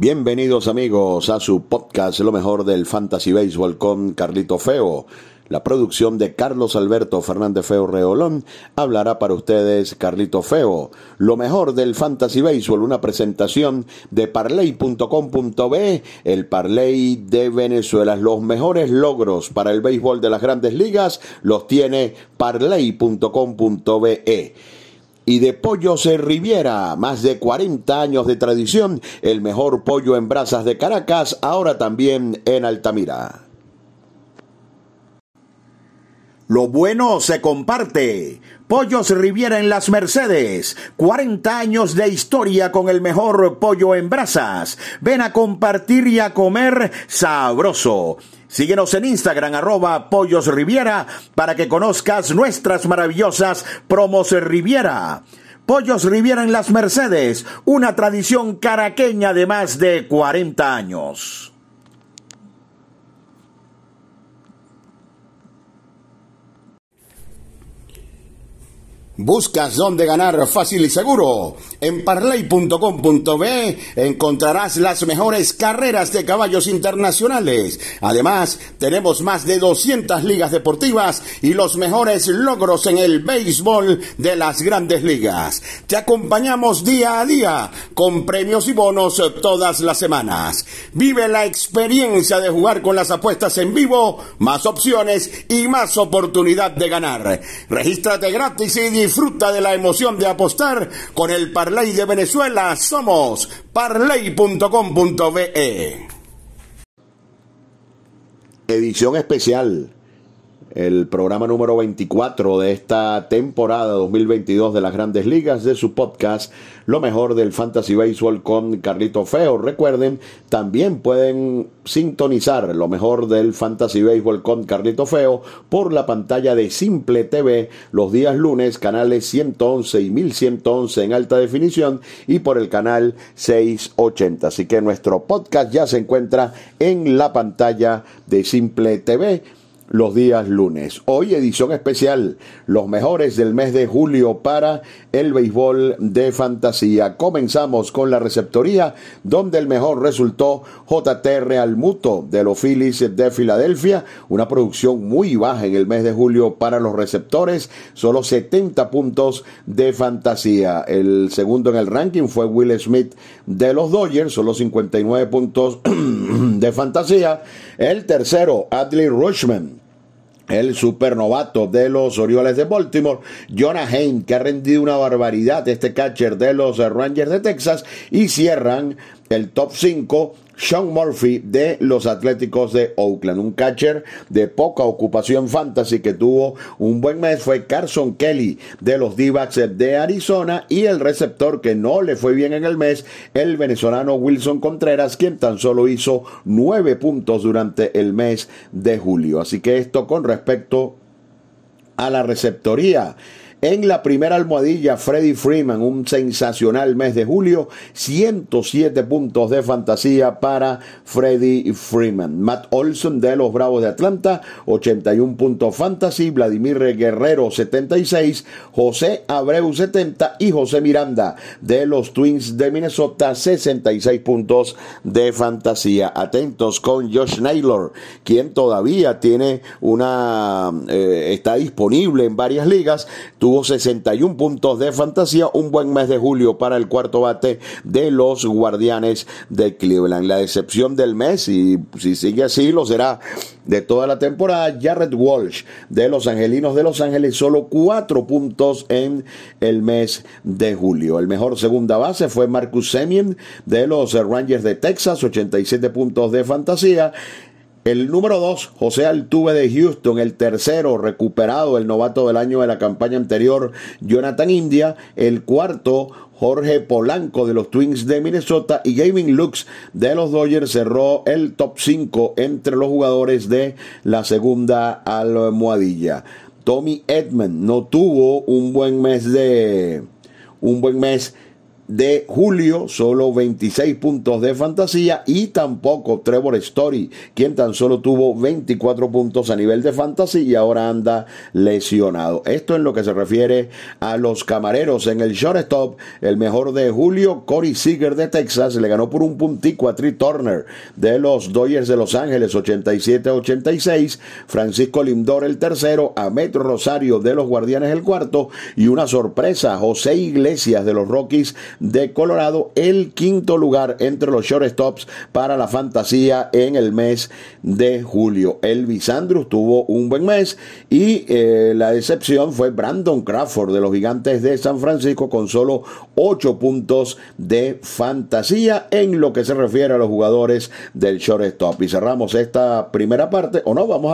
Bienvenidos amigos a su podcast Lo mejor del Fantasy Baseball con Carlito Feo. La producción de Carlos Alberto Fernández Feo Reolón hablará para ustedes Carlito Feo. Lo mejor del Fantasy Baseball, una presentación de parley.com.be, el Parley de Venezuela. Los mejores logros para el béisbol de las grandes ligas los tiene parley.com.be y de Pollos Riviera, más de 40 años de tradición, el mejor pollo en brasas de Caracas, ahora también en Altamira. Lo bueno se comparte. Pollos Riviera en las Mercedes. 40 años de historia con el mejor pollo en brasas. Ven a compartir y a comer sabroso. Síguenos en Instagram arroba Pollos Riviera para que conozcas nuestras maravillosas promos Riviera. Pollos Riviera en las Mercedes, una tradición caraqueña de más de 40 años. ¿Buscas dónde ganar fácil y seguro? En parley.com.be encontrarás las mejores carreras de caballos internacionales. Además, tenemos más de 200 ligas deportivas y los mejores logros en el béisbol de las grandes ligas. Te acompañamos día a día con premios y bonos todas las semanas. Vive la experiencia de jugar con las apuestas en vivo, más opciones y más oportunidad de ganar. Regístrate gratis y Disfruta de la emoción de apostar con el Parlay de Venezuela. Somos parlay.com.be. Edición especial. El programa número 24 de esta temporada 2022 de las grandes ligas de su podcast lo mejor del Fantasy Baseball con Carlito Feo. Recuerden, también pueden sintonizar lo mejor del Fantasy Baseball con Carlito Feo por la pantalla de Simple TV los días lunes, canales 111 y 1111 en alta definición y por el canal 680. Así que nuestro podcast ya se encuentra en la pantalla de Simple TV los días lunes. Hoy edición especial, los mejores del mes de julio para el béisbol de Comenzamos con la receptoría, donde el mejor resultó JT Real Muto de los Phillies de Filadelfia, una producción muy baja en el mes de julio para los receptores, solo 70 puntos de fantasía. El segundo en el ranking fue Will Smith de los Dodgers, solo 59 puntos de fantasía. El tercero, Adley Rushman el supernovato de los Orioles de Baltimore, Jonah Hain, que ha rendido una barbaridad este catcher de los Rangers de Texas, y cierran el top 5 sean Murphy de los Atléticos de Oakland. Un catcher de poca ocupación fantasy que tuvo un buen mes fue Carson Kelly de los d de Arizona y el receptor que no le fue bien en el mes, el venezolano Wilson Contreras, quien tan solo hizo nueve puntos durante el mes de julio. Así que esto con respecto a la receptoría. En la primera almohadilla, Freddie Freeman, un sensacional mes de julio, 107 puntos de fantasía para Freddie Freeman. Matt Olson de los Bravos de Atlanta, 81 puntos fantasy, Vladimir Guerrero, 76, José Abreu, 70 y José Miranda de los Twins de Minnesota, 66 puntos de fantasía. Atentos con Josh Naylor, quien todavía tiene una, eh, está disponible en varias ligas, tuvo 61 puntos de fantasía, un buen mes de julio para el cuarto bate de los Guardianes de Cleveland. La decepción del mes, y si sigue así, lo será de toda la temporada, Jared Walsh de los Angelinos de Los Ángeles, solo cuatro puntos en el mes de julio. El mejor segunda base fue Marcus Semien de los Rangers de Texas, 87 puntos de fantasía. El número dos, José Altuve de Houston. El tercero, recuperado, el novato del año de la campaña anterior, Jonathan India. El cuarto, Jorge Polanco de los Twins de Minnesota. Y Gaming Lux de los Dodgers cerró el top 5 entre los jugadores de la segunda almohadilla. Tommy Edman no tuvo un buen mes de. un buen mes de julio, solo 26 puntos de fantasía y tampoco Trevor Story, quien tan solo tuvo 24 puntos a nivel de fantasía y ahora anda lesionado. Esto en lo que se refiere a los camareros. En el shortstop, el mejor de julio, Corey Seager de Texas, le ganó por un puntico a Tree Turner de los Dodgers de Los Ángeles 87-86, Francisco Lindor el tercero, a Metro Rosario de los Guardianes el cuarto. Y una sorpresa, José Iglesias de los Rockies de Colorado el quinto lugar entre los shortstops para la fantasía en el mes de julio. Elvis Andrews tuvo un buen mes y eh, la excepción fue Brandon Crawford de los Gigantes de San Francisco con solo ocho puntos de fantasía en lo que se refiere a los jugadores del shortstop. Y cerramos esta primera parte, o no, vamos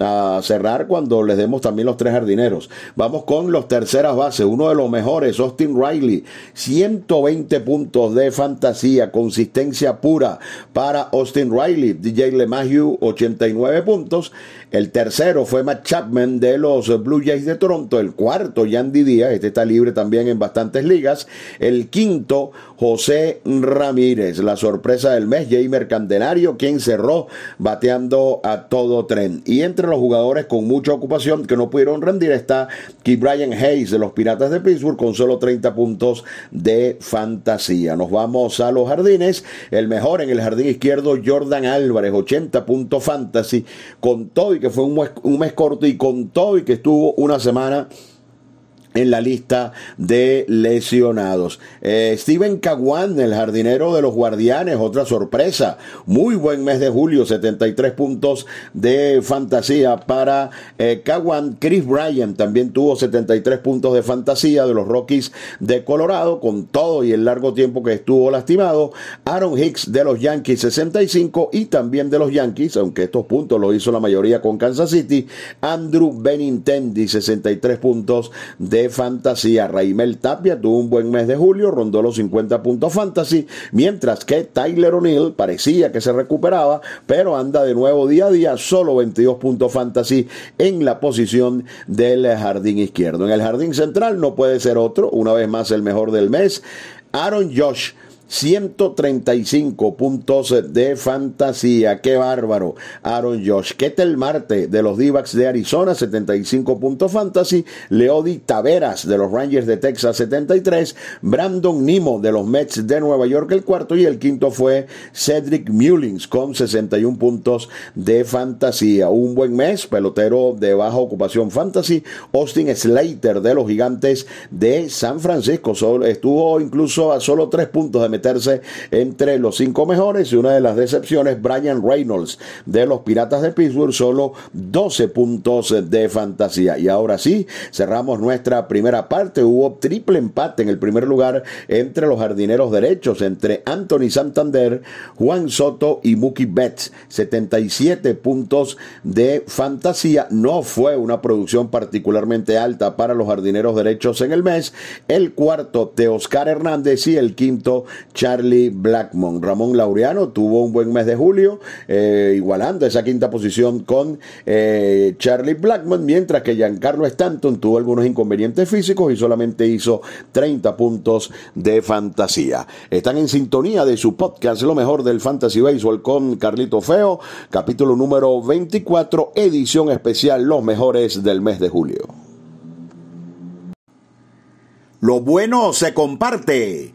a, a cerrar cuando les demos también los tres jardineros. Vamos con los terceras bases, uno de los mejores, Austin Riley, 100 120 puntos de fantasía, consistencia pura para Austin Riley. DJ LeMahieu, 89 puntos. El tercero fue Matt Chapman de los Blue Jays de Toronto. El cuarto, Yandy Díaz. Este está libre también en bastantes ligas. El quinto, José Ramírez. La sorpresa del mes, Jamer Candelario, quien cerró bateando a todo tren. Y entre los jugadores con mucha ocupación que no pudieron rendir está Key Brian Hayes de los Piratas de Pittsburgh con solo 30 puntos de fantasía. Nos vamos a los jardines. El mejor en el jardín izquierdo, Jordan Álvarez, 80 puntos fantasy, con todo y que fue un mes, un mes corto y con todo y que estuvo una semana en la lista de lesionados. Eh, Steven Caguán, el jardinero de los guardianes, otra sorpresa. Muy buen mes de julio, 73 puntos de fantasía para eh, Caguán. Chris Bryan también tuvo 73 puntos de fantasía de los Rockies de Colorado, con todo y el largo tiempo que estuvo lastimado. Aaron Hicks de los Yankees, 65 y también de los Yankees, aunque estos puntos lo hizo la mayoría con Kansas City. Andrew Benintendi, 63 puntos de fantasía. Raimel Tapia tuvo un buen mes de julio, rondó los 50 puntos fantasy, mientras que Tyler O'Neill parecía que se recuperaba, pero anda de nuevo día a día, solo 22 puntos fantasy en la posición del jardín izquierdo. En el jardín central no puede ser otro, una vez más el mejor del mes. Aaron Josh 135 puntos de fantasía. Qué bárbaro. Aaron Josh. Ketel Marte de los d de Arizona, 75 puntos fantasy. Leody Taveras de los Rangers de Texas, 73. Brandon Nimo de los Mets de Nueva York, el cuarto. Y el quinto fue Cedric Mullins con 61 puntos de fantasía. Un buen mes. Pelotero de baja ocupación fantasy. Austin Slater de los Gigantes de San Francisco. estuvo incluso a solo tres puntos de meterse entre los cinco mejores y una de las decepciones, Brian Reynolds de los Piratas de Pittsburgh, solo 12 puntos de fantasía. Y ahora sí, cerramos nuestra primera parte. Hubo triple empate en el primer lugar entre los jardineros derechos, entre Anthony Santander, Juan Soto y Mookie Betts. 77 puntos de fantasía. No fue una producción particularmente alta para los jardineros derechos en el mes. El cuarto de Oscar Hernández y el quinto Charlie Blackmon. Ramón Laureano tuvo un buen mes de julio, eh, igualando esa quinta posición con eh, Charlie Blackmon, mientras que Giancarlo Stanton tuvo algunos inconvenientes físicos y solamente hizo 30 puntos de fantasía. Están en sintonía de su podcast Lo mejor del Fantasy Baseball con Carlito Feo, capítulo número 24, edición especial Los mejores del mes de julio. Lo bueno se comparte.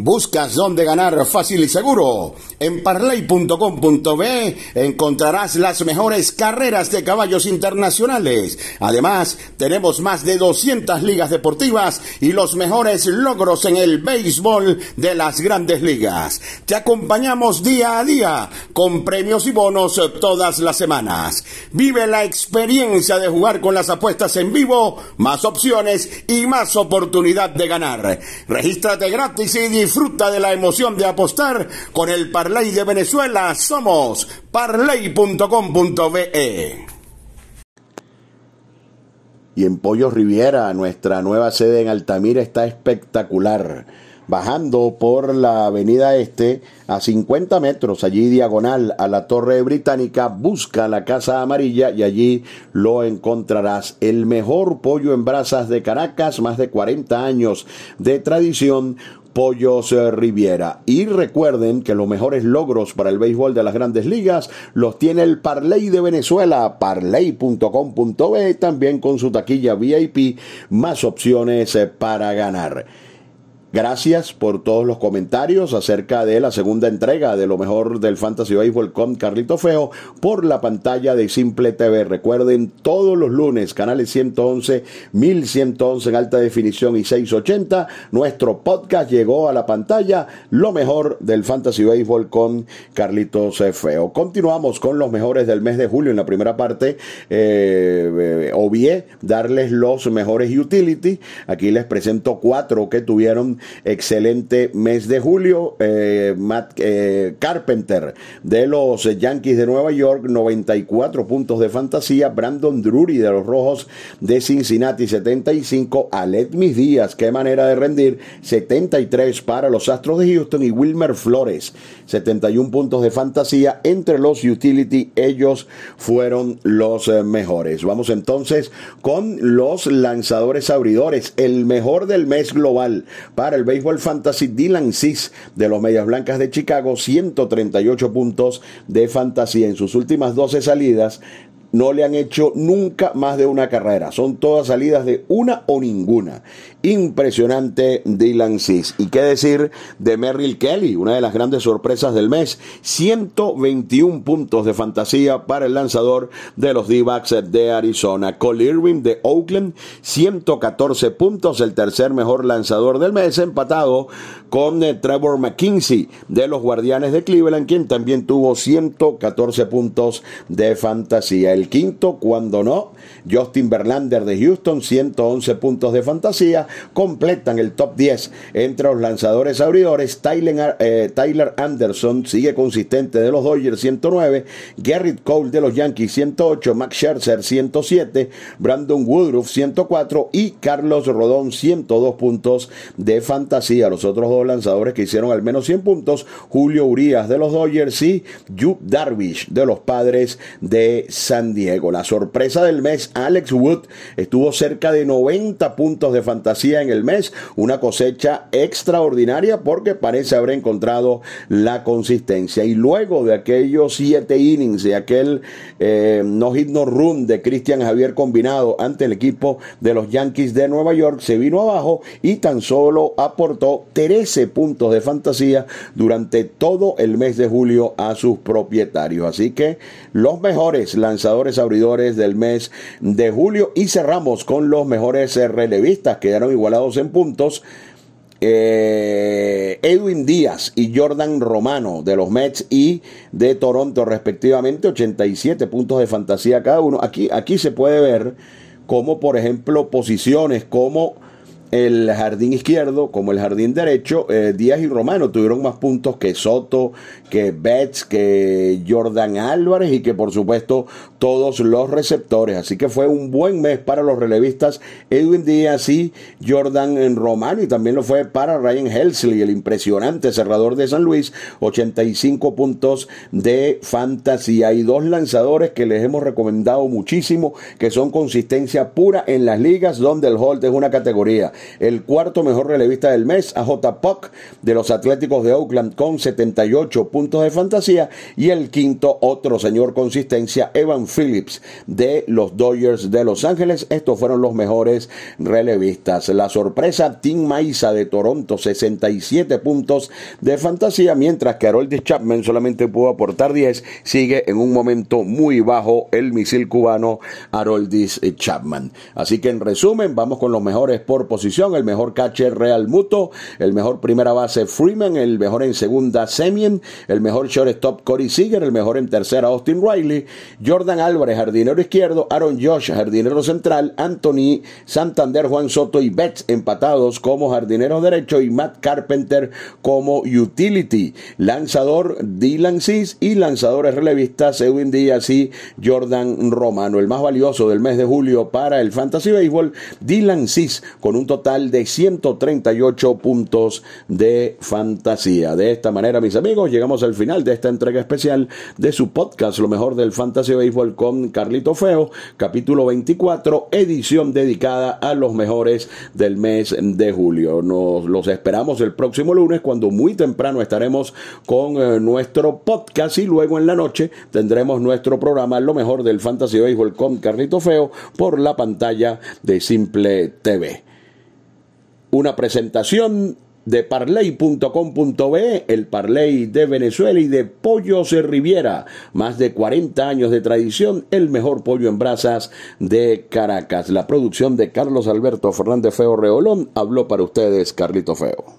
¿Buscas dónde ganar fácil y seguro? En parley.com.be encontrarás las mejores carreras de caballos internacionales. Además, tenemos más de 200 ligas deportivas y los mejores logros en el béisbol de las grandes ligas. Te acompañamos día a día con premios y bonos todas las semanas. Vive la experiencia de jugar con las apuestas en vivo, más opciones y más oportunidad de ganar. Regístrate gratis y Disfruta de la emoción de apostar con el Parlay de Venezuela. Somos parlay.com.be. Y en Pollos Riviera, nuestra nueva sede en Altamira está espectacular bajando por la avenida este a 50 metros, allí diagonal a la Torre Británica, busca la Casa Amarilla y allí lo encontrarás. El mejor pollo en brasas de Caracas, más de 40 años de tradición, Pollos Riviera. Y recuerden que los mejores logros para el béisbol de las grandes ligas los tiene el Parley de Venezuela, parley.com.be, también con su taquilla VIP, más opciones eh, para ganar. Gracias por todos los comentarios acerca de la segunda entrega de lo mejor del Fantasy Baseball con Carlito Feo por la pantalla de Simple TV. Recuerden, todos los lunes, canales 111, 1111 en alta definición y 680, nuestro podcast llegó a la pantalla, lo mejor del Fantasy Baseball con Carlitos Feo. Continuamos con los mejores del mes de julio. En la primera parte, eh, obvié darles los mejores utility. Aquí les presento cuatro que tuvieron excelente mes de julio. Eh, Matt eh, Carpenter de los Yankees de Nueva York, 94 puntos de fantasía. Brandon Drury de los Rojos de Cincinnati, 75. Alet Mis Díaz, qué manera de rendir, 73 para los Astros de Houston. Y Wilmer Flores, 71 puntos de fantasía. Entre los utility, ellos fueron los eh, mejores. Vamos entonces con los lanzadores abridores. El mejor del mes global para el béisbol fantasy, Dylan Cis de los Medias Blancas de Chicago, 138 puntos de fantasía. En sus últimas 12 salidas no le han hecho nunca más de una carrera. Son todas salidas de una o ninguna. Impresionante Dylan Cis. Y qué decir de Merrill Kelly, una de las grandes sorpresas del mes. 121 puntos de fantasía para el lanzador de los D-backs de Arizona. Cole Irwin de Oakland, 114 puntos, el tercer mejor lanzador del mes, empatado con eh, Trevor McKinsey de los Guardianes de Cleveland, quien también tuvo 114 puntos de fantasía. El quinto, cuando no, Justin Verlander de Houston, 111 puntos de fantasía, completan el top 10 entre los lanzadores abridores. Tyler, eh, Tyler Anderson sigue consistente de los Dodgers, 109, Garrett Cole de los Yankees, 108, Max Scherzer, 107, Brandon Woodruff, 104 y Carlos Rodón, 102 puntos de fantasía. Los otros dos lanzadores que hicieron al menos 100 puntos, Julio Urias de los Dodgers y Yu Darvish de los Padres de San Diego. La sorpresa del mes, Alex Wood estuvo cerca de 90 puntos de fantasía en el mes, una cosecha extraordinaria porque parece haber encontrado la consistencia. Y luego de aquellos siete innings, de aquel eh, no hit no run de Cristian Javier combinado ante el equipo de los Yankees de Nueva York, se vino abajo y tan solo aportó tres puntos de fantasía durante todo el mes de julio a sus propietarios. Así que los mejores lanzadores abridores del mes de julio y cerramos con los mejores relevistas, quedaron igualados en puntos. Eh, Edwin Díaz y Jordan Romano de los Mets y de Toronto respectivamente 87 puntos de fantasía cada uno aquí, aquí se puede ver como por ejemplo posiciones como el jardín izquierdo como el jardín derecho, eh, Díaz y Romano tuvieron más puntos que Soto, que Betts, que Jordan Álvarez y que por supuesto todos los receptores. Así que fue un buen mes para los relevistas Edwin Díaz y Jordan Romano y también lo fue para Ryan Helsley, el impresionante cerrador de San Luis, 85 puntos de fantasía. Hay dos lanzadores que les hemos recomendado muchísimo, que son consistencia pura en las ligas donde el hold es una categoría. El cuarto mejor relevista del mes a J. Puck de los Atléticos de Oakland con 78 puntos de fantasía y el quinto otro señor consistencia Evan Phillips de los Dodgers de Los Ángeles. Estos fueron los mejores relevistas. La sorpresa Tim Maiza de Toronto 67 puntos de fantasía mientras que Harold Chapman solamente pudo aportar 10. Sigue en un momento muy bajo el misil cubano Haroldis Chapman. Así que en resumen, vamos con los mejores por posición. El mejor catcher Real Muto, el mejor primera base Freeman, el mejor en segunda Semien, el mejor shortstop Corey Seager, el mejor en tercera Austin Riley, Jordan Álvarez, jardinero izquierdo, Aaron Josh, jardinero central, Anthony Santander, Juan Soto y Betts empatados como jardinero derecho y Matt Carpenter como utility. Lanzador Dylan Cis y lanzadores relevistas Edwin Díaz y Jordan Romano. El más valioso del mes de julio para el Fantasy Baseball, Dylan Cis, con un total de 138 puntos de fantasía. De esta manera, mis amigos, llegamos al final de esta entrega especial de su podcast, Lo mejor del Fantasy Baseball con Carlito Feo, capítulo 24, edición dedicada a los mejores del mes de julio. Nos los esperamos el próximo lunes cuando muy temprano estaremos con eh, nuestro podcast y luego en la noche tendremos nuestro programa Lo mejor del Fantasy Baseball con Carlito Feo por la pantalla de Simple TV. Una presentación de parley.com.be, el Parley de Venezuela y de Pollos Riviera. Más de 40 años de tradición, el mejor pollo en brasas de Caracas. La producción de Carlos Alberto Fernández Feo Reolón habló para ustedes Carlito Feo.